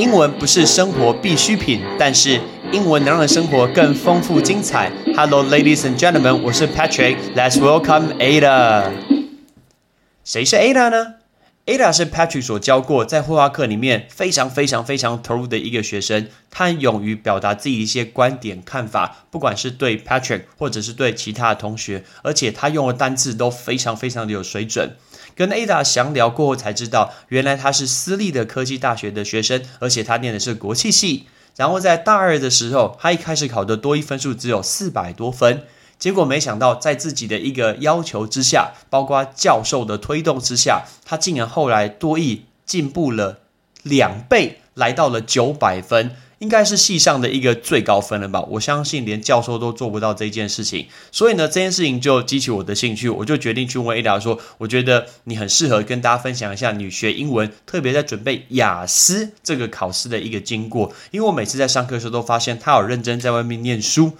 英文不是生活必需品，但是英文能让生活更丰富精彩。Hello, ladies and gentlemen，我是 Patrick。Let's welcome Ada。谁是 Ada 呢？Ada 是 Patrick 所教过，在绘画课里面非常非常非常投入的一个学生。他很勇于表达自己一些观点看法，不管是对 Patrick 或者是对其他的同学，而且他用的单字都非常非常的有水准。跟 Ada 详聊过后才知道，原来他是私立的科技大学的学生，而且他念的是国际系。然后在大二的时候，他一开始考的多一分数只有四百多分，结果没想到在自己的一个要求之下，包括教授的推动之下，他竟然后来多一进步了两倍，来到了九百分。应该是系上的一个最高分了吧？我相信连教授都做不到这件事情，所以呢，这件事情就激起我的兴趣，我就决定去问 Ada 说：“我觉得你很适合跟大家分享一下你学英文，特别在准备雅思这个考试的一个经过。”因为我每次在上课的时候都发现他有认真在外面念书，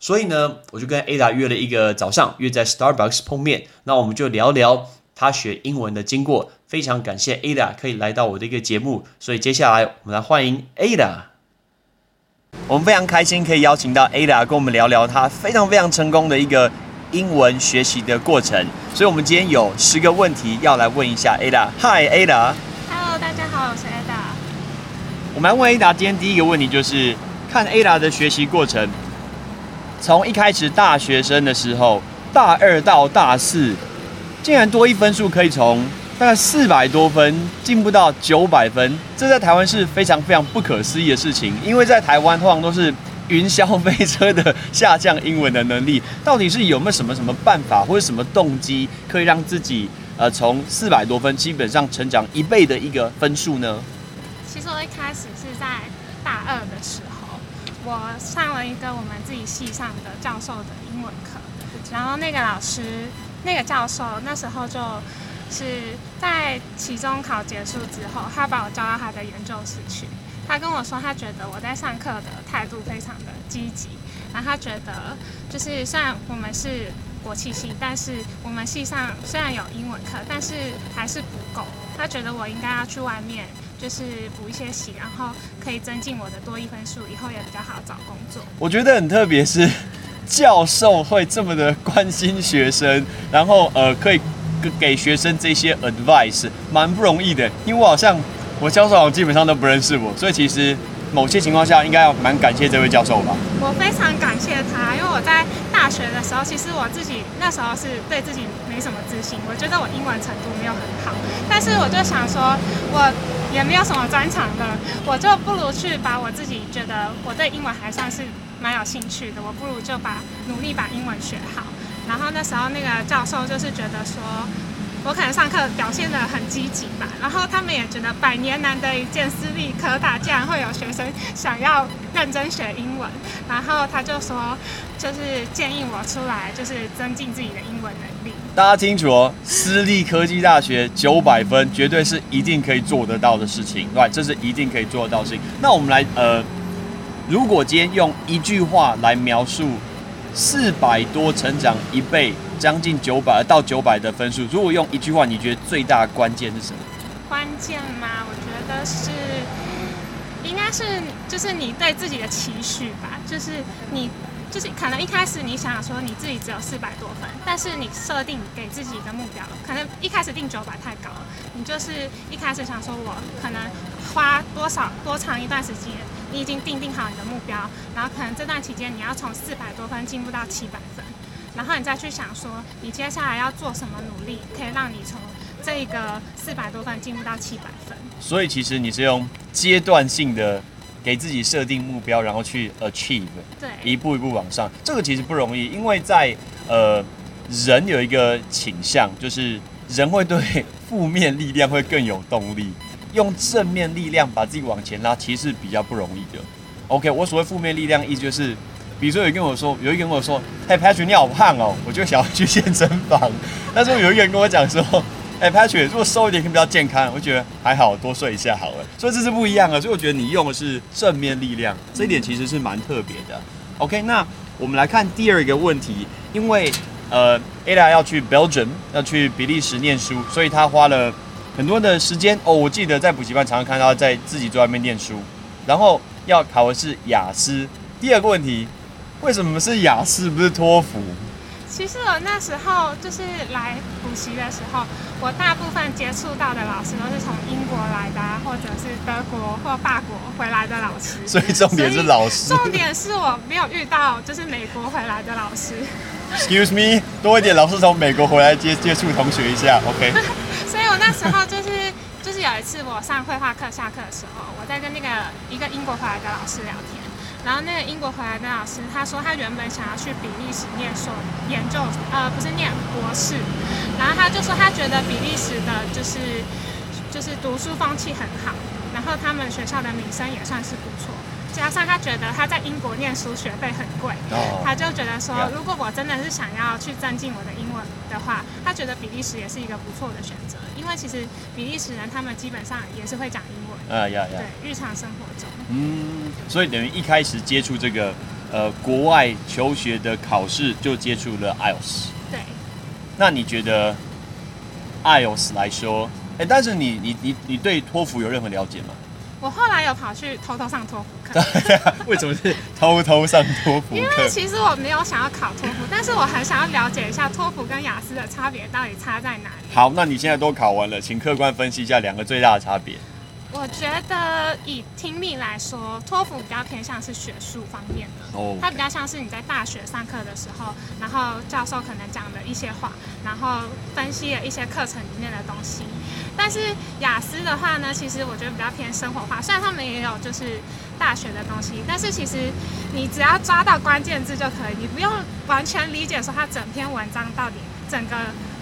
所以呢，我就跟 Ada 约了一个早上，约在 Starbucks 碰面，那我们就聊聊他学英文的经过。非常感谢 Ada 可以来到我的一个节目，所以接下来我们来欢迎 Ada。我们非常开心可以邀请到 Ada 跟我们聊聊她非常非常成功的一个英文学习的过程。所以，我们今天有十个问题要来问一下 Ada。Hi Ada。Hello，大家好，我是 Ada。我们来问 Ada，今天第一个问题就是看 Ada 的学习过程，从一开始大学生的时候，大二到大四，竟然多一分数可以从。大概四百多分进步到九百分，这在台湾是非常非常不可思议的事情。因为在台湾通常都是云霄飞车的下降英文的能力，到底是有没有什么什么办法或者什么动机，可以让自己呃从四百多分基本上成长一倍的一个分数呢？其实我一开始是在大二的时候，我上了一个我们自己系上的教授的英文课，然后那个老师那个教授那时候就。是在期中考结束之后，他把我叫到他的研究室去。他跟我说，他觉得我在上课的态度非常的积极。然后他觉得，就是虽然我们是国际系，但是我们系上虽然有英文课，但是还是不够。他觉得我应该要去外面，就是补一些习，然后可以增进我的多一分数，以后也比较好找工作。我觉得很特别，是教授会这么的关心学生，然后呃可以。给学生这些 advice 蛮不容易的，因为我好像我教授好像基本上都不认识我，所以其实某些情况下应该要蛮感谢这位教授吧。我非常感谢他，因为我在大学的时候，其实我自己那时候是对自己没什么自信，我觉得我英文程度没有很好，但是我就想说，我也没有什么专长的，我就不如去把我自己觉得我对英文还算是蛮有兴趣的，我不如就把努力把英文学好。然后那时候那个教授就是觉得说，我可能上课表现的很积极吧，然后他们也觉得百年难得一见私立科大竟然会有学生想要认真学英文，然后他就说，就是建议我出来，就是增进自己的英文能力。大家清楚哦，私立科技大学九百分绝对是一定可以做得到的事情，对，这是一定可以做得到的事情。那我们来呃，如果今天用一句话来描述。四百多成长一倍，将近九百到九百的分数。如果用一句话，你觉得最大关键是什么？关键吗？我觉得是，应该是就是你对自己的期许吧。就是你，就是可能一开始你想说你自己只有四百多分，但是你设定给自己一个目标，可能一开始定九百太高了。你就是一开始想说我可能花多少多长一段时间。你已经定定好你的目标，然后可能这段期间你要从四百多分进步到七百分，然后你再去想说你接下来要做什么努力，可以让你从这个四百多分进步到七百分。所以其实你是用阶段性的给自己设定目标，然后去 achieve，对，一步一步往上。这个其实不容易，因为在呃人有一个倾向，就是人会对负面力量会更有动力。用正面力量把自己往前拉，其实比较不容易的。OK，我所谓负面力量，意思就是，比如说有一个人跟我说，有一个人跟我说，嘿，Patrick，你好胖哦，我就想要去健身房。但是有一个人跟我讲说，哎，Patrick，如果瘦一点可以比较健康，我觉得还好，多睡一下好了。所以这是不一样的。所以我觉得你用的是正面力量，这一点其实是蛮特别的。OK，那我们来看第二个问题，因为呃，Ada 要去 Belgium，要去比利时念书，所以他花了。很多的时间哦。我记得在补习班常常看到在自己坐在外面念书，然后要考的是雅思。第二个问题，为什么是雅思不是托福？其实我那时候就是来补习的时候，我大部分接触到的老师都是从英国来的，或者是德国或法国回来的老师。所以重点是老师。重点是我没有遇到就是美国回来的老师。Excuse me，多一点老师从美国回来接接触同学一下，OK。所以我那时候就是就是有一次我上绘画课下课的时候，我在跟那个一个英国回来的老师聊天。然后那个英国回来的老师，他说他原本想要去比利时念硕研究，呃，不是念博士。然后他就说他觉得比利时的就是就是读书风气很好，然后他们学校的名声也算是不错。加上他觉得他在英国念书学费很贵，他就觉得说如果我真的是想要去增进我的英的话，他觉得比利时也是一个不错的选择。因为其实比利时人他们基本上也是会讲英文，啊呀呀，对，日常生活中。嗯，所以等于一开始接触这个呃国外求学的考试，就接触了 IELTS。对。那你觉得 IELTS 来说，哎，但是你你你你对托福有任何了解吗？我后来有跑去偷偷上托福课。为什么是偷偷上托福？因为其实我没有想要考托福，但是我很想要了解一下托福跟雅思的差别到底差在哪里。好，那你现在都考完了，请客观分析一下两个最大的差别。我觉得以听力来说，托福比较偏向是学术方面的，哦，它比较像是你在大学上课的时候，然后教授可能讲的一些话，然后分析了一些课程里面的东西。但是雅思的话呢，其实我觉得比较偏生活化，虽然他们也有就是大学的东西，但是其实你只要抓到关键字就可以，你不用完全理解说他整篇文章到底整个。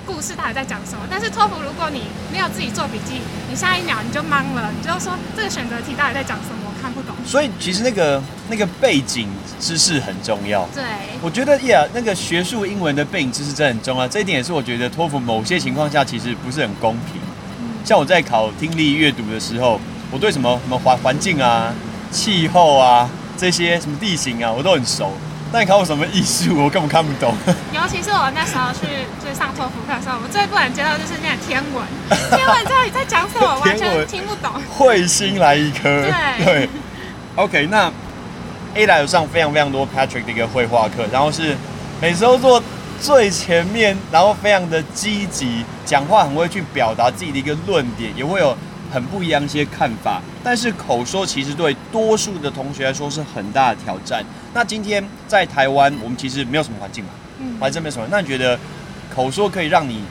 故事到底在讲什么？但是托福，如果你没有自己做笔记，你下一秒你就懵了，你就说这个选择题到底在讲什么？我看不懂。所以其实那个那个背景知识很重要。对，我觉得呀，那个学术英文的背景知识真的很重要。这一点也是我觉得托福某些情况下其实不是很公平。像我在考听力阅读的时候，我对什么什么环环境啊、气候啊这些什么地形啊，我都很熟。但你考我什么艺术？我根本看不懂。尤其是我那时候去最上托福课的时候，我最不能接受就是那个天文。天文到底在讲什么？完全听不懂。彗星来一颗。对 对。OK，那 A 来有上非常非常多 Patrick 的一个绘画课，然后是每次都坐最前面，然后非常的积极，讲话很会去表达自己的一个论点，也会有。很不一样一些看法，但是口说其实对多数的同学来说是很大的挑战。那今天在台湾，我们其实没有什么环境嘛，嗯，还真没什么。那你觉得口说可以让你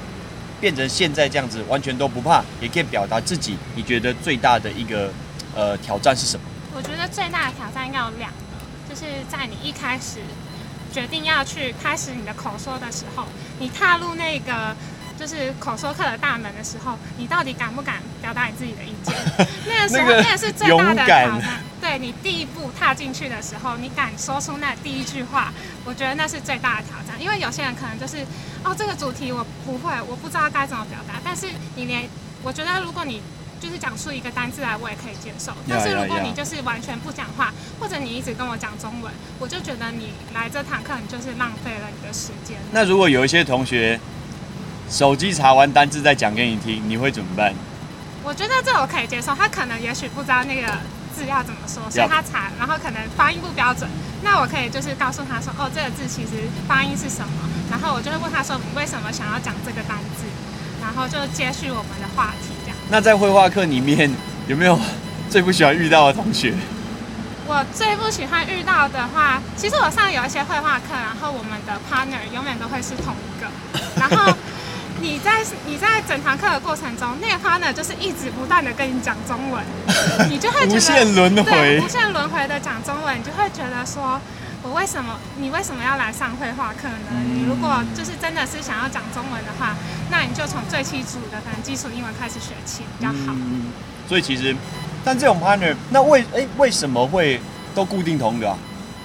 变成现在这样子，完全都不怕，也可以表达自己？你觉得最大的一个呃挑战是什么？我觉得最大的挑战应该有两个，就是在你一开始决定要去开始你的口说的时候，你踏入那个。就是口说课的大门的时候，你到底敢不敢表达你自己的意见？那个时候，那个是最大的挑战。对你第一步踏进去的时候，你敢说出那第一句话，我觉得那是最大的挑战。因为有些人可能就是，哦，这个主题我不会，我不知道该怎么表达。但是你连，我觉得如果你就是讲出一个单字来，我也可以接受。但是如果你就是完全不讲话，或者你一直跟我讲中文，我就觉得你来这堂课，你就是浪费了你的时间。那如果有一些同学，手机查完单字再讲给你听，你会怎么办？我觉得这我可以接受。他可能也许不知道那个字要怎么说，所以他查，然后可能发音不标准。那我可以就是告诉他说：“哦，这个字其实发音是什么？”然后我就会问他说：“你为什么想要讲这个单字？”然后就接续我们的话题。那在绘画课里面有没有最不喜欢遇到的同学？我最不喜欢遇到的话，其实我上有一些绘画课，然后我们的 partner 永远都会是同一个，然后。你在你在整堂课的过程中，那个 partner 就是一直不断的跟你讲中文，你就会觉得无限轮回，无限轮回的讲中文，你就会觉得说，我为什么你为什么要来上绘画课呢？你如果就是真的是想要讲中文的话，那你就从最基础的可能基础英文开始学起比较好。嗯所以其实，但这种 partner，那为哎为什么会都固定同一个？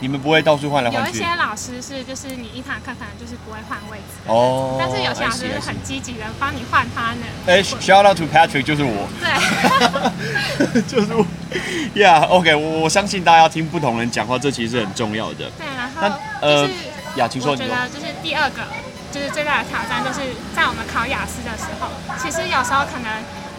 你们不会到处换来换去。有一些老师是，就是你一堂课可能就是不会换位置。哦。但是有些老师是很积极的，帮你换他呢。哎，shout out to Patrick，就是我。对。就是我。Yeah，OK，我我相信大家要听不同人讲话，这其实是很重要的。对，然后就是，雅琴说，我觉得就是第二个，就是最大的挑战，就是在我们考雅思的时候，其实有时候可能。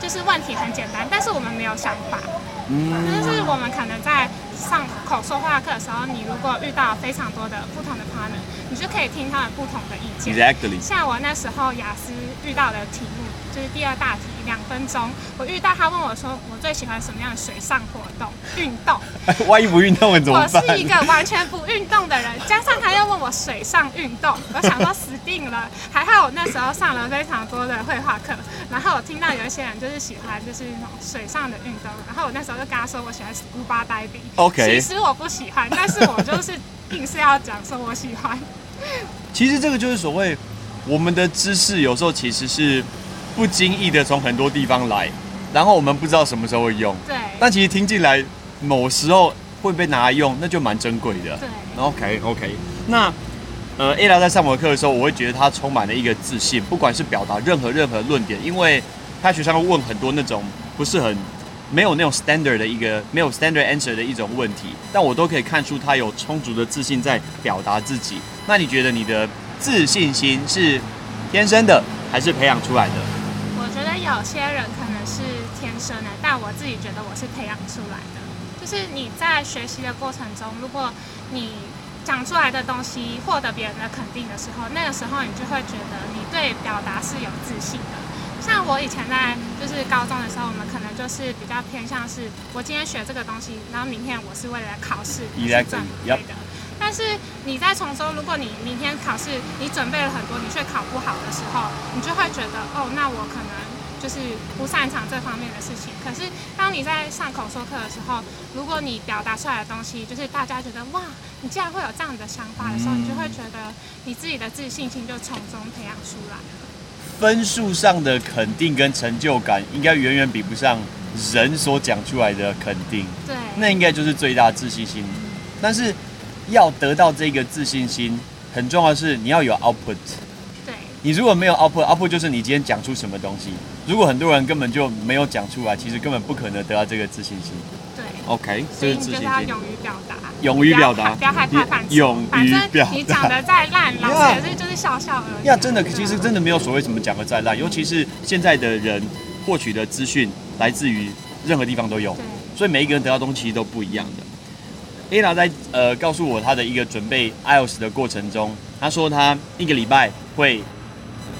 就是问题很简单，但是我们没有想法。嗯，就是我们可能在上口说话课的时候，你如果遇到非常多的不同的 partner，你就可以听他们不同的意见。Exactly。像我那时候雅思遇到的题目，就是第二大题，两分钟，我遇到他问我说，我最喜欢什么样的水上活动运动？万一不运动了怎么我办？是一个完全不运动的人，加上他又问我水上运动，我想说死定了。还好我那时候上了非常多的绘画课，然后我听到有一些人就是喜欢就是那种水上的运动，然后我那时候就跟他说我喜欢 scuba diving。OK 其实我不喜欢，但是我就是硬是要讲说我喜欢。其实这个就是所谓我们的知识，有时候其实是不经意的从很多地方来，然后我们不知道什么时候会用，对。但其实听进来某时候会被拿来用，那就蛮珍贵的。对。OK OK，那呃，A 拉在上我的课的时候，我会觉得他充满了一个自信，不管是表达任何任何论点，因为他学生会问很多那种不是很没有那种 standard 的一个没有 standard answer 的一种问题，但我都可以看出他有充足的自信在表达自己。那你觉得你的自信心是天生的还是培养出来的？我觉得有些人可能是天生的，但我自己觉得我是培养出来的。就是你在学习的过程中，如果你讲出来的东西获得别人的肯定的时候，那个时候你就会觉得你对表达是有自信的。像我以前在就是高中的时候，我们可能就是比较偏向是，我今天学这个东西，然后明天我是为了考试去准备的。但是你在从中，如果你明天考试你准备了很多，你却考不好的时候，你就会觉得哦，那我可能就是不擅长这方面的事情。可是当你在上口说课的时候，如果你表达出来的东西，就是大家觉得哇，你竟然会有这样的想法的时候，你就会觉得你自己的自信心就从中培养出来了。分数上的肯定跟成就感，应该远远比不上人所讲出来的肯定。对，那应该就是最大的自信心。但是要得到这个自信心，很重要的是你要有 output。对，你如果没有 output，output 就是你今天讲出什么东西。如果很多人根本就没有讲出来，其实根本不可能得到这个自信心。对。OK，所这是自信以你就是要心。勇于表达，勇于表达不要害怕犯错，勇于反正表达你讲的再烂，老呀师也是就是笑笑而已。呀，真的，其实真的没有所谓什么讲的再烂，尤其是现在的人获取的资讯来自于任何地方都有。所以每一个人得到东西都不一样的。Ella 在呃告诉我他的一个准备 IELTS 的过程中，他说他一个礼拜会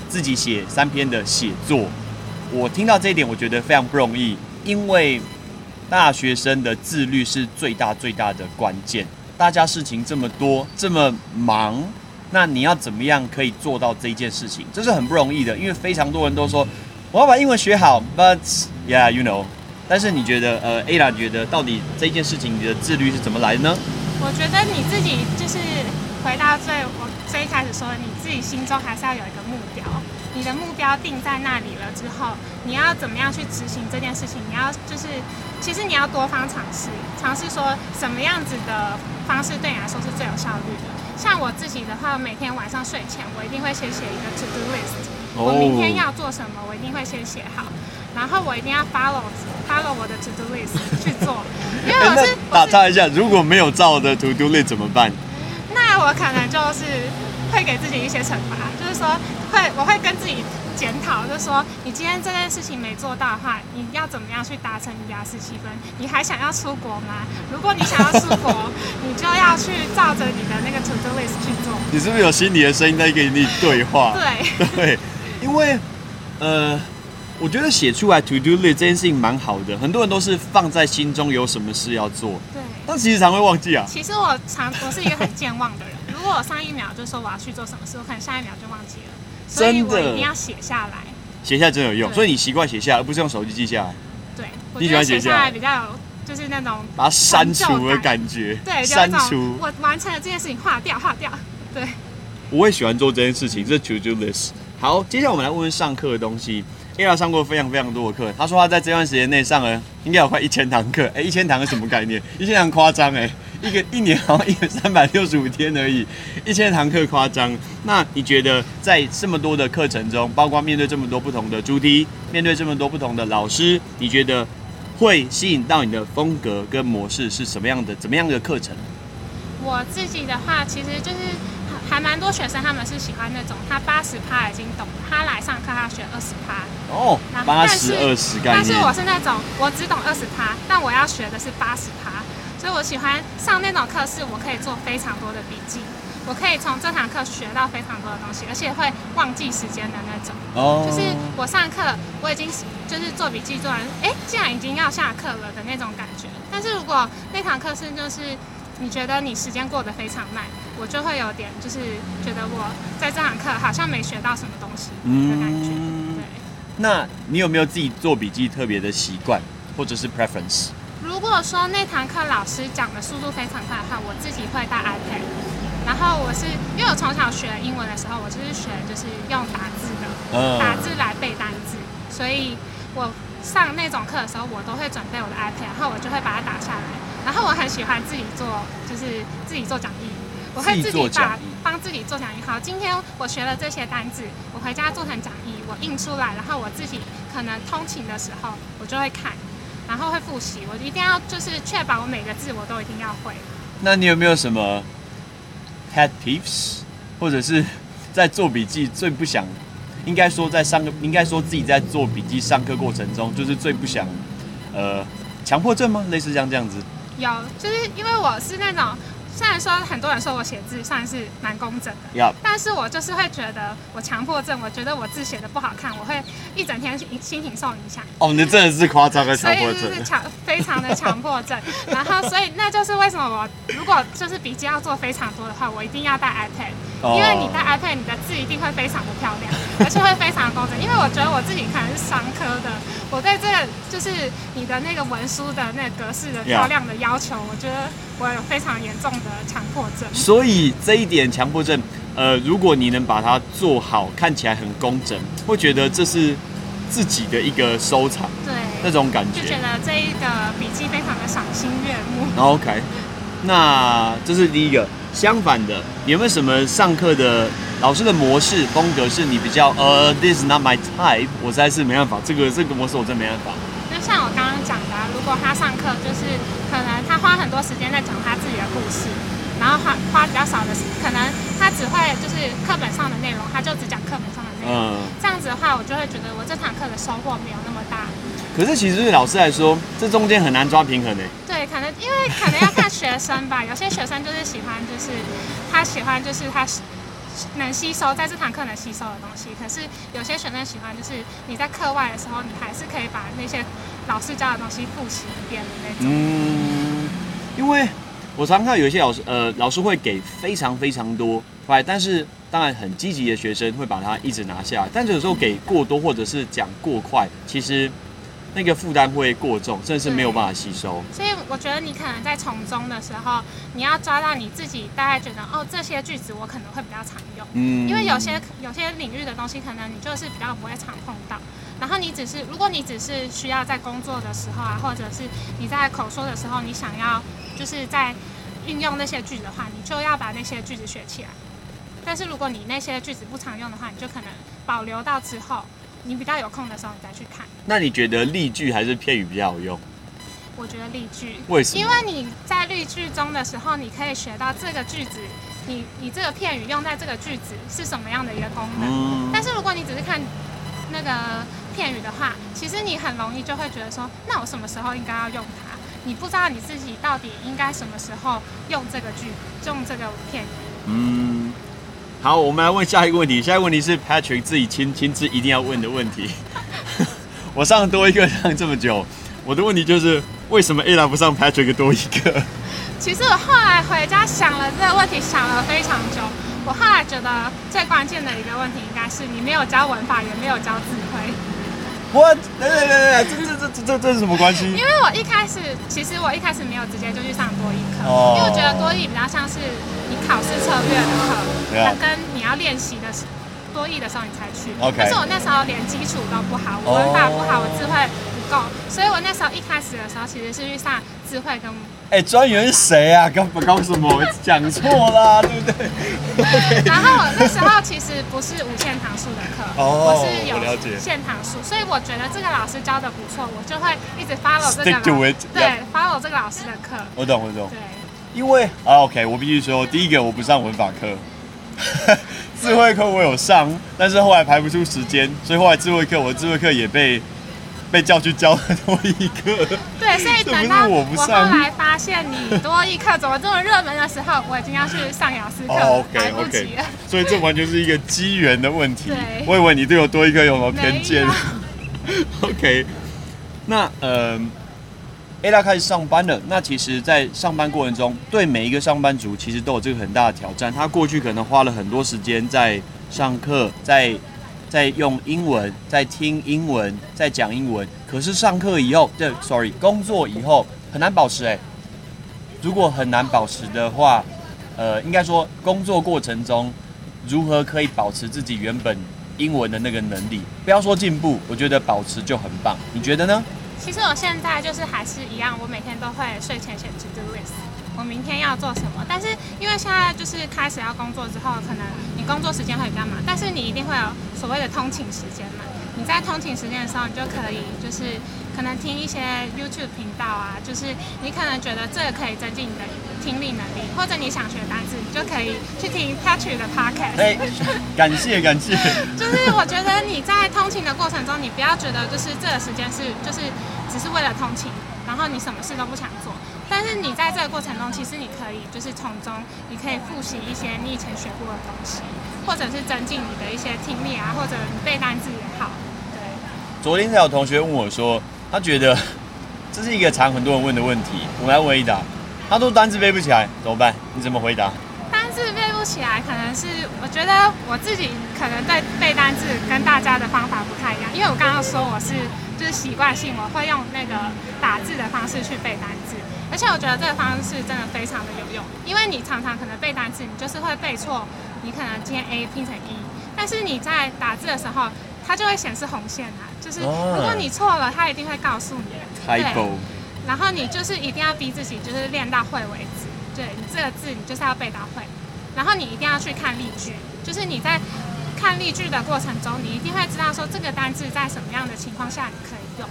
自己写三篇的写作。我听到这一点，我觉得非常不容易，因为大学生的自律是最大最大的关键。大家事情这么多，这么忙，那你要怎么样可以做到这一件事情？这是很不容易的，因为非常多人都说我要把英文学好，but yeah you know。但是你觉得，呃，A 拉觉得到底这件事情你的自律是怎么来的呢？我觉得你自己就是回到最我最一开始说，你自己心中还是要有一个目标。你的目标定在那里了之后，你要怎么样去执行这件事情？你要就是，其实你要多方尝试，尝试说什么样子的方式对你来说是最有效率的。像我自己的话，每天晚上睡前，我一定会先写一个 to do list，、哦。我明天要做什么，我一定会先写好，然后我一定要 follow follow 我的 to do list 去做，因为我是我是打岔一下，如果没有照的 to do list 怎么办？那我可能就是会给自己一些惩罚，就是说会我会跟自己检讨，就是说你今天这件事情没做到的话，你要怎么样去达成你的十七分？你还想要出国吗？如果你想要出国，你就要去照着你的那个 to do list 去做。你是不是有心里的声音在跟你对话？对，对，因为呃，我觉得写出来 to do list 这件事情蛮好的，很多人都是放在心中有什么事要做，对。但其实常会忘记啊。其实我常我是一个很健忘的人，如果我上一秒就说我要去做什么事，我可能下一秒就忘记了，真的我一定要写下来。写下来真的有用，所以你习惯写下来，而不是用手机记下来，对，我你觉得写下喜欢写下比较有，就是那种把它删除的感觉。对，就删除。我完成了这件事情，划掉，划掉。对，我也喜欢做这件事情，这 to do list。好，接下来我们来问问上课的东西。Ella 上过非常非常多的课，他说他在这段时间内上了应该有快一千堂课。哎、一千堂是什么概念？一千堂夸张哎，一个一年好像一个三百六十五天而已，一千堂课夸张。那你觉得在这么多的课程中，包括面对这么多不同的主题，面对这么多不同的老师，你觉得会吸引到你的风格跟模式是什么样的？怎么样的课程？我自己的话，其实就是还蛮多学生他们是喜欢那种他八十趴已经懂，他来上课他学二十趴。哦八十二十概但是。我是那种我只懂二十趴，但我要学的是八十趴，所以我喜欢上那种课，是我可以做非常多的笔记，我可以从这堂课学到非常多的东西，而且会忘记时间的那种。哦就是我上课我已经就是做笔记做完，哎，既然已经要下课了的那种感觉。但是如果那堂课是就是你觉得你时间过得非常慢，我就会有点就是觉得我在这堂课好像没学到什么东西的感觉。嗯对。那你有没有自己做笔记特别的习惯，或者是 preference？如果说那堂课老师讲的速度非常快的话，我自己会带 iPad。然后我是因为我从小学英文的时候，我就是学就是用打字的，嗯打字来背单字，所以我上那种课的时候，我都会准备我的 iPad，然后我就会把它打下来。然后我很喜欢自己做，就是自己做讲义，我会自己做自己把帮自己做讲义。好，今天我学了这些单字，我回家做成讲义，我印出来，然后我自己可能通勤的时候我就会看，然后会复习。我一定要就是确保我每个字我都一定要会。那你有没有什么 pet peeves，或者是在做笔记最不想，应该说在上课，应该说自己在做笔记上课过程中，就是最不想，呃，强迫症吗？类似像这样子。有，就是因为我是那种，虽然说很多人说我写字算是蛮工整的，要但是我就是会觉得我强迫症，我觉得我字写的不好看，我会一整天心心情受影响，哦，你真的是夸张的所以强迫症就是。强非常的强迫症。然后所以那就是为什么我如果就是笔记要做非常多的话，我一定要带 iPad。哦因为你带 iPad，你的字一定会非常的漂亮，而且会非常工整。因为我觉得我自己可能是商科的，我对这个就是你的那个文书的那个格式的漂亮的要求，我觉得我有非常严重的强迫症。所以这一点强迫症，呃，如果你能把它做好，看起来很工整，会觉得这是自己的一个收藏对那对，种感觉。就觉得这一个笔记非常的赏心悦目。OK，那这是第一个。相反的，你有没有什么上课的老师的模式风格是你比较呃，this is not my type，我实在是没办法，这个这个模式我真没办法。就像我刚刚讲的、啊，如果他上课就是可能他花很多时间在讲他自己的故事，然后花花比较少的时，可能他只会就是课本上的内容，他就只讲课本上的内容。嗯，这样子的话，我就会觉得我这堂课的收获没有那么大。可是其实对老师来说，这中间很难抓平衡诶。对，可能因为可能要看学生吧，有些学生就是喜欢，就是他喜欢就是他能吸收在这堂课能吸收的东西，可是有些学生喜欢就是你在课外的时候，你还是可以把那些老师教的东西复习一遍的那种。嗯，因为我常看到有一些老师，呃，老师会给非常非常多，right，但是当然很积极的学生会把它一直拿下来，但是有时候给过多或者是讲过快，其实那个负担会过重，甚至是没有办法吸收。所以我觉得你可能在从中的时候，你要抓到你自己大概觉得哦，这些句子我可能会比较常用。嗯，因为有些有些领域的东西，可能你就是比较不会常碰到。然后你只是，如果你只是需要在工作的时候啊，或者是你在口说的时候，你想要就是在运用那些句子的话，你就要把那些句子学起来。但是如果你那些句子不常用的话，你就可能保留到之后，你比较有空的时候你再去看。那你觉得例句还是片语比较好用？我觉得例句，为什么？因为你在例句中的时候，你可以学到这个句子，你你这个片语用在这个句子是什么样的一个功能。嗯但是如果你只是看那个片语的话，其实你很容易就会觉得说，那我什么时候应该要用它？你不知道你自己到底应该什么时候用这个句，用这个片语。嗯，好，我们来问下一个问题。下一个问题是 Patrick 自己亲亲自一定要问的问题。我上多一个上这么久，我的问题就是为什么 Ella 不上 Patrick 多一个？其实我后来回家想了这个问题，想了非常久。我后来觉得最关键的一个问题应该是你没有教文法，也没有教智慧。我等等等等，这这这这这这是什么关系？因为我一开始，其实我一开始没有直接就去上多益课，哦因为我觉得多益比较像是你考试策略的课，它啊跟你要练习的时多益的时候你才去。OK 但是我那时候连基础都不好，我文法不好，我智慧不够，所以我那时候一开始的时候其实是去上智慧跟哎，专员是谁啊？搞搞什么？我讲错啦，对不对 然后我那时候其实不是无限堂数的课，哦我是有了解限堂数，所以我觉得这个老师教的不错，我就会一直 follow 这个老 it，对 follow 这个老师的课，我懂，我懂。对。因为啊，OK，我必须说，第一个我不上文法课，智慧课我有上，但是后来排不出时间，所以后来智慧课我的智慧课也被被叫去教多一课。对，所以等到我后来发现你多一课怎么这么热门的时候，我已经要去上雅思课来不及了。所以这完全是一个机缘的问题对。我以为你对我多一课有什么偏见。OK，那呃，Ada 开始上班了。那其实，在上班过程中，对每一个上班族其实都有这个很大的挑战。他过去可能花了很多时间在上课，在在用英文，在听英文，在讲英文。可是上课以后，对，sorry，工作以后很难保持哎、如果很难保持的话，呃，应该说工作过程中如何可以保持自己原本英文的那个能力？不要说进步，我觉得保持就很棒。你觉得呢？其实我现在就是还是一样，我每天都会睡前写 to do list，我明天要做什么。但是因为现在就是开始要工作之后，可能你工作时间会比较忙，但是你一定会有所谓的通勤时间嘛。你在通勤时间的时候，你就可以就是可能听一些 YouTube 频道啊，就是你可能觉得这个可以增进你的听力能力，或者你想学单词，你就可以去听 Patrick 的 podcast。哎、感谢感谢。就是我觉得你在通勤的过程中，你不要觉得就是这个时间是就是只是为了通勤，然后你什么事都不想做。但是你在这个过程中，其实你可以就是从中你可以复习一些你以前学过的东西，或者是增进你的一些听力啊，或者你背单词也好。对，昨天才有同学问我说，他觉得 这是一个常很多人问的问题，我来回答。他说单字背不起来怎么办？你怎么回答？单字背不起来，可能是我觉得我自己可能对背单字跟大家的方法不太一样，因为我刚刚说我是就是习惯性我会用那个打字的方式去背单字，而且我觉得这个方式真的非常的有用，因为你常常可能背单词，你就是会背错，你可能今天 A 拼成 E，但是你在打字的时候，它就会显示红线啊，就是哦如果你错了，它一定会告诉你。对然后你就是一定要逼自己，就是练到会为止。对你这个字，你就是要背到会。然后你一定要去看例句，就是你在看例句的过程中，你一定会知道说这个单字在什么样的情况下你可以用。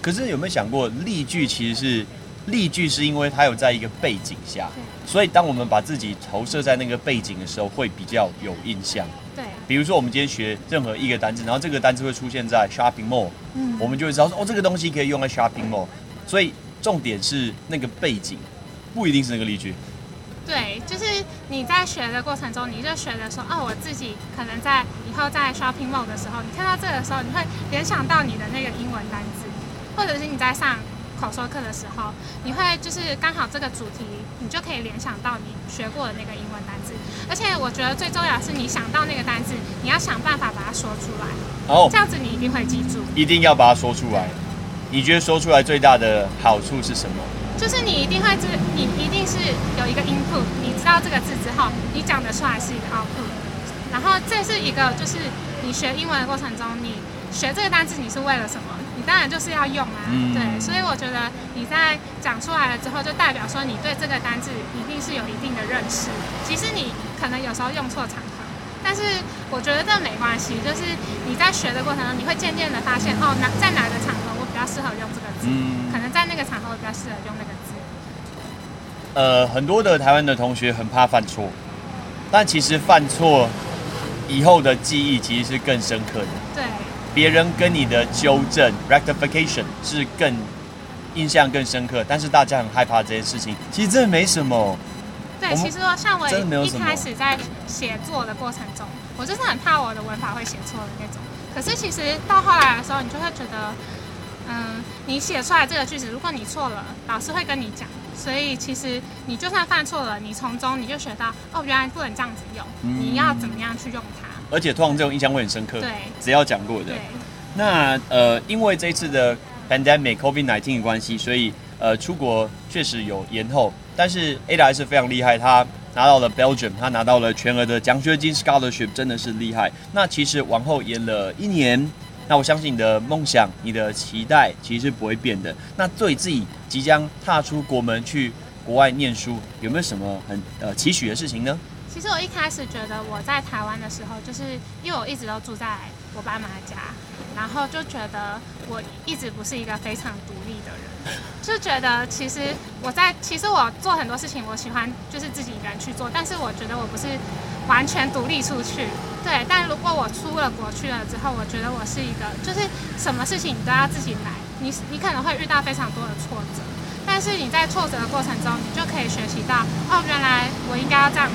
可是有没有想过，例句其实是例句是因为它有在一个背景下，所以当我们把自己投射在那个背景的时候，会比较有印象。对，比如说，我们今天学任何一个单字，然后这个单字会出现在 shopping mall，嗯我们就会知道说，哦，这个东西可以用在 shopping mall。所以重点是那个背景，不一定是那个例句。对，就是你在学的过程中，你就学着说，哦，我自己可能在以后在 shopping mall 的时候，你看到这个的时候，你会联想到你的那个英文单字，或者是你在上口说课的时候，你会就是刚好这个主题，你就可以联想到你学过的那个英文单字。而且我觉得最重要的是，你想到那个单字，你要想办法把它说出来，哦这，样子你一定会记住。一定要把它说出来。你觉得说出来最大的好处是什么？就是你一定会知，你一定是有一个 input，你知道这个字之后，你讲得出来是一个 output。然后这是一个，就是你学英文的过程中，你学这个单词你是为了什么？你当然就是要用啊，嗯对。所以我觉得你在讲出来了之后，就代表说你对这个单字一定是有一定的认识，其实你可能有时候用错场合。但是我觉得这没关系，就是你在学的过程中，你会渐渐的发现，哦，哪在哪个场合我比较适合用这个字，嗯可能在那个场合我比较适合用那个字。呃，很多的台湾的同学很怕犯错，但其实犯错以后的记忆其实是更深刻的。对，别人跟你的纠正 rectification 是更印象更深刻，但是大家很害怕这件事情，其实真的没什么。对，其实说像我一开始在写作的过程中，我就是很怕我的文法会写错的那种。可是其实到后来的时候，你就会觉得，嗯，你写出来这个句子，如果你错了，老师会跟你讲。所以其实你就算犯错了，你从中你就学到，哦，原来不能这样子用，嗯你要怎么样去用它。而且通常这种印象会很深刻，对只要讲过的对。，那呃，因为这一次的 pandemic COVID nineteen 的关系，所以呃出国确实有延后。但是 Ada 还是非常厉害，他拿到了 Belgium，他拿到了全额的奖学金 scholarship，真的是厉害。那其实往后延了一年，那我相信你的梦想、你的期待其实是不会变的。那对自己即将踏出国门去国外念书，有没有什么很呃期许的事情呢？其实我一开始觉得我在台湾的时候，就是因为我一直都住在我爸妈家，然后就觉得我一直不是一个非常独立的人，就觉得其实我在其实我做很多事情，我喜欢就是自己一个人去做，但是我觉得我不是完全独立出去。对，但如果我出了国去了之后，我觉得我是一个，就是什么事情你都要自己来，你你可能会遇到非常多的挫折，但是你在挫折的过程中，你就可以学习到，哦，原来我应该要这样。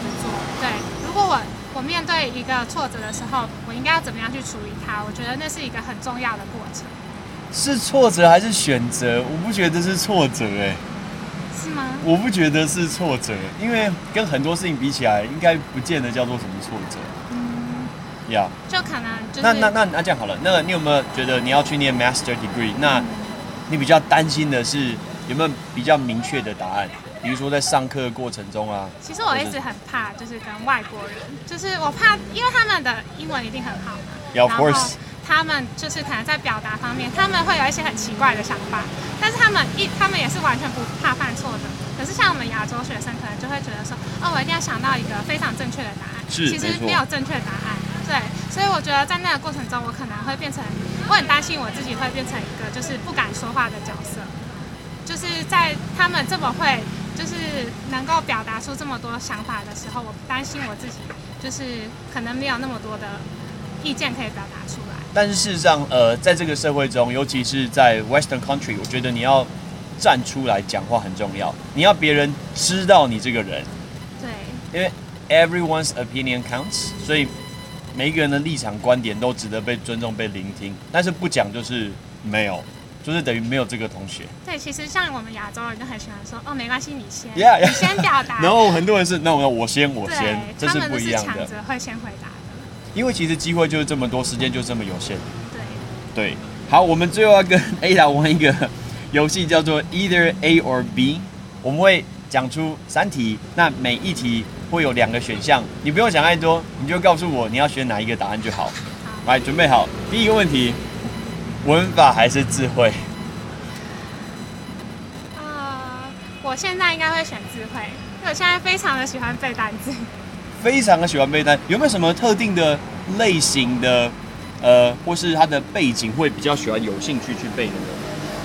对，如果我我面对一个挫折的时候，我应该要怎么样去处理它？我觉得那是一个很重要的过程。是挫折还是选择？我不觉得是挫折哎、是吗？我不觉得是挫折，因为跟很多事情比起来，应该不见得叫做什么挫折。嗯，呀、就可能就是那那那那这样好了，那你有没有觉得你要去念 master degree？那你比较担心的是有没有比较明确的答案？比如说在上课的过程中啊，其实我一直很怕，就是跟外国人，就是我怕，因为他们的英文一定很好嘛 Yeah, of 然后 course 他们就是可能在表达方面，他们会有一些很奇怪的想法，但是他们一他们也是完全不怕犯错的。可是像我们亚洲学生，可能就会觉得说，哦，我一定要想到一个非常正确的答案，是其实没有正确答案。对，所以我觉得在那个过程中，我可能会变成，我很担心我自己会变成一个就是不敢说话的角色。就是在他们这么会，就是能够表达出这么多想法的时候，我担心我自己就是可能没有那么多的意见可以表达出来。但是事实上，呃，在这个社会中，尤其是在 Western country，我觉得你要站出来讲话很重要，你要别人知道你这个人，对，因为 everyone's opinion counts，所以每一个人的立场观点都值得被尊重、被聆听。但是不讲就是没有，就是等于没有这个同学。对，其实像我们亚洲人就很喜欢说，哦，没关系，你先 Yeah, yeah 你先表达。然后很多人是 no no 我先我先，这是不一样的。抢着会先回答的。因为其实机会就是这么多，时间就这么有限。对，对，好，我们最后要跟 Ada 玩一个游戏，叫做 Either A or B。我们会讲出三题，那每一题会有两个选项，你不用想太多，你就告诉我你要选哪一个答案就好。好，来，准备好。第一个问题，文法还是智慧？呃，我现在应该会选智慧，因为我现在非常的喜欢背单词。非常的喜欢背单，有没有什么特定的类型的，呃，或是它的背景会比较喜欢有兴趣去背的呢？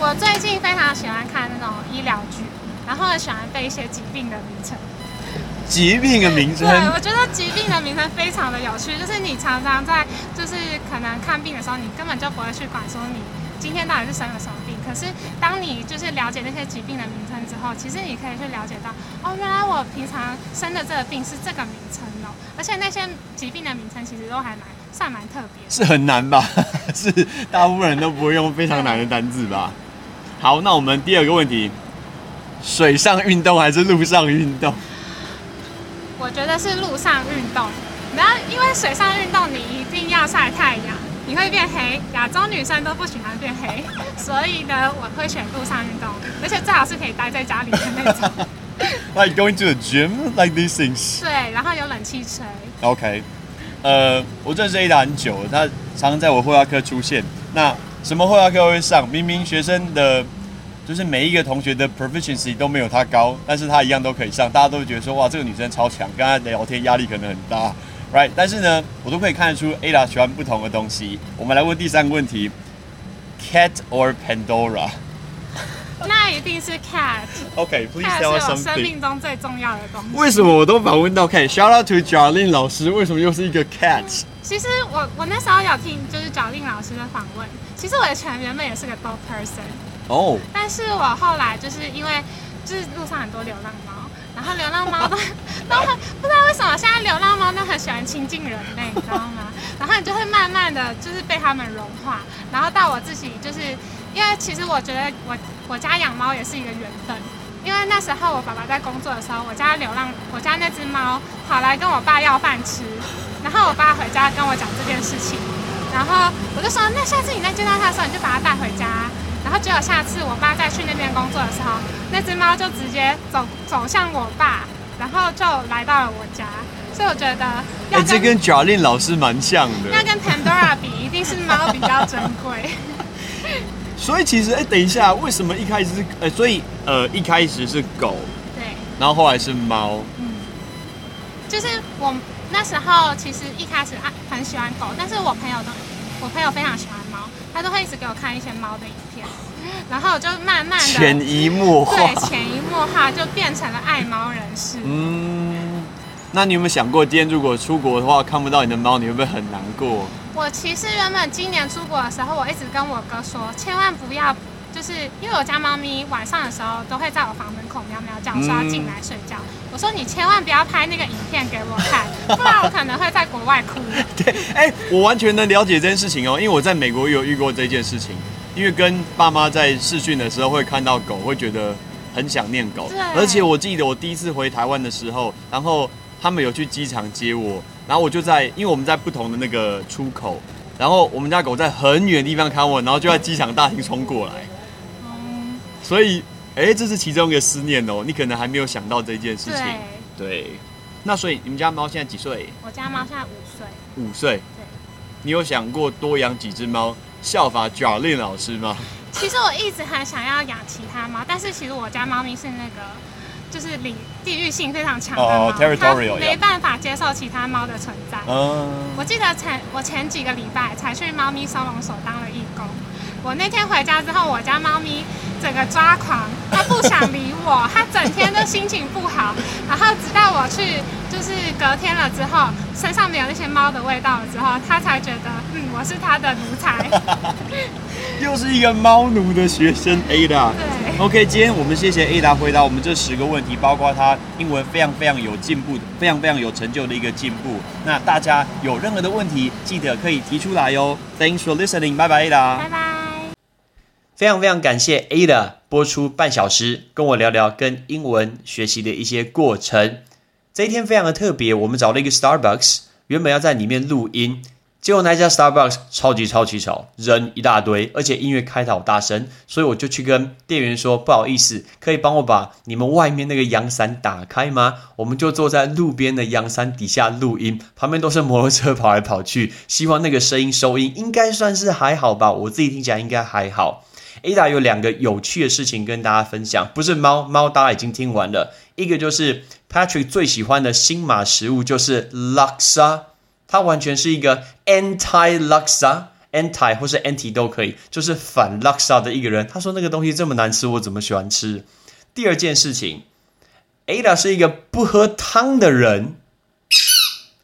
我最近非常喜欢看那种医疗剧，然后喜欢背一些疾病的名称。疾病的名称对，我觉得疾病的名称非常的有趣，就是你常常在就是可能看病的时候，你根本就不会去管说你今天到底是生了什么病。可是当你就是了解那些疾病的名称之后，其实你可以去了解到，哦，原来我平常生的这个病是这个名称哦，而且那些疾病的名称其实都还蛮算蛮特别。是很难吧？是大部分人都不会用非常难的单字吧？好，那我们第二个问题，水上运动还是陆上运动？我觉得是路上运动，然后因为水上运动你一定要晒太阳，你会变黑，亚洲女生都不喜欢变黑，所以呢，我会选路上运动，而且最好是可以待在家里的那种。Like going to a gym, like these things. 对，然后有冷气吹。OK，呃，我认识 Ada 很久了，他常常在我绘画课出现。那什么绘画课会上？明明学生的，就是每一个同学的 proficiency 都没有她高，但是她一样都可以上，大家都会觉得说，哇，这个女生超强，跟她聊天压力可能很大，right？但是呢，我都可以看得出 Ada 喜欢不同的东西。我们来问第三个问题：Cat or Pandora？那一定是 cat，cat OK，please、是 tell 我生。命中最重要的东西。为什么我都访问到 cat？Shout out to Jarlin 老师，为什么又是一个 cat？其实我我那时候有听就是 Jolin 老师的访问，其实我的全原本也是个 dog person，哦，但是我后来就是因为就是路上很多流浪猫，然后流浪猫都 都很不知道为什么现在流浪猫都很喜欢亲近人类，你知道吗？然后你就会慢慢的就是被它们融化，然后到我自己就是因为其实我觉得我我家养猫也是一个缘分。因为那时候我爸爸在工作的时候，我家流浪，我家那只猫跑来跟我爸要饭吃，然后我爸回家跟我讲这件事情，然后我就说，那下次你再见到它的时候，你就把它带回家。然后结果下次我爸再去那边工作的时候，那只猫就直接走走向我爸，然后就来到了我家。所以我觉得要哎、这跟 Jarlin 老师蛮像的。那跟 Pandora 比，一定是猫比较珍贵。所以其实，哎、等一下，为什么一开始是呃，所以呃，一开始是狗，对，然后后来是猫，嗯就是我那时候其实一开始啊很喜欢狗，但是我朋友都我朋友非常喜欢猫，他都会一直给我看一些猫的影片，然后我就慢慢的潜移默化。对潜移默化就变成了爱猫人士。嗯，那你有没有想过，今天如果出国的话看不到你的猫，你会不会很难过？我其实原本今年出国的时候，我一直跟我哥说，千万不要，就是因为我家猫咪晚上的时候都会在我房门口喵喵叫，说要进来睡觉。我说你千万不要拍那个影片给我看，不然我可能会在国外哭。对，哎、我完全能了解这件事情哦，因为我在美国也有遇过这件事情。因为跟爸妈在试训的时候会看到狗，会觉得很想念狗。而且我记得我第一次回台湾的时候，然后他们有去机场接我，然后我就在，因为我们在不同的那个出口，然后我们家狗在很远的地方看我，然后就在机场大厅冲过来。嗯，所以，哎、这是其中一个思念哦，你可能还没有想到这件事情。对，对。那所以你们家猫现在几岁？我家猫现在五岁。五岁。对。你有想过多养几只猫，效法 Jolin 老师吗？其实我一直很想要养其他猫，但是其实我家猫咪是那个，就是领地域性非常强的猫哦，territorial，它没办法接受其他猫的存在。嗯。我记得前我前几个礼拜才去猫咪收容所当了义工，我那天回家之后，我家猫咪整个抓狂，他不想理我，他整天都心情不好，然后直到我去就是隔天了之后，身上没有那些猫的味道了之后，他才觉得嗯我是他的奴才。又是一个猫奴的学生 Ada。对。OK，今天我们谢谢 Ada 回答我们这十个问题，包括他英文非常非常有进步的，非常非常有成就的一个进步。那大家有任何的问题，记得可以提出来哟。Thanks for listening，拜拜 Ada。拜拜。非常非常感谢 Ada 播出半小时，跟我聊聊跟英文学习的一些过程。这一天非常的特别，我们找了一个 Starbucks，原本要在里面录音，结果那家 Starbucks 超级超级吵，人一大堆，而且音乐开得好大声，所以我就去跟店员说，不好意思，可以帮我把你们外面那个阳伞打开吗？我们就坐在路边的阳伞底下录音，旁边都是摩托车跑来跑去，希望那个声音收音应该算是还好吧，我自己听起来应该还好。Ada 有两个有趣的事情跟大家分享，不是猫，猫大家已经听完了。一个就是 Patrick 最喜欢的新马食物就是 Laksa，它完全是一个 anti Laksa，anti 或是 anti 都可以，就是反 Laksa 的一个人。他说那个东西这么难吃，我怎么喜欢吃？第二件事情，Ada 是一个不喝汤的人，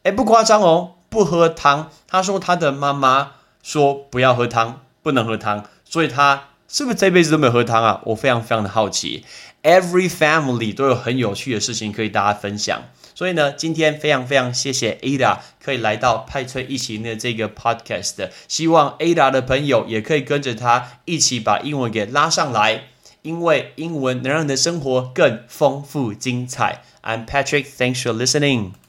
哎，不夸张哦，不喝汤。他说他的妈妈说不要喝汤，不能喝汤，所以他是不是这辈子都没有喝汤啊？我非常非常的好奇。Every family 都有很有趣的事情可以大家分享，所以呢，今天非常非常谢谢 Ada 可以来到派翠一起的这个 podcast，希望 Ada 的朋友也可以跟着他一起把英文给拉上来，因为英文能让你的生活更丰富精彩。I'm Patrick, thanks for listening.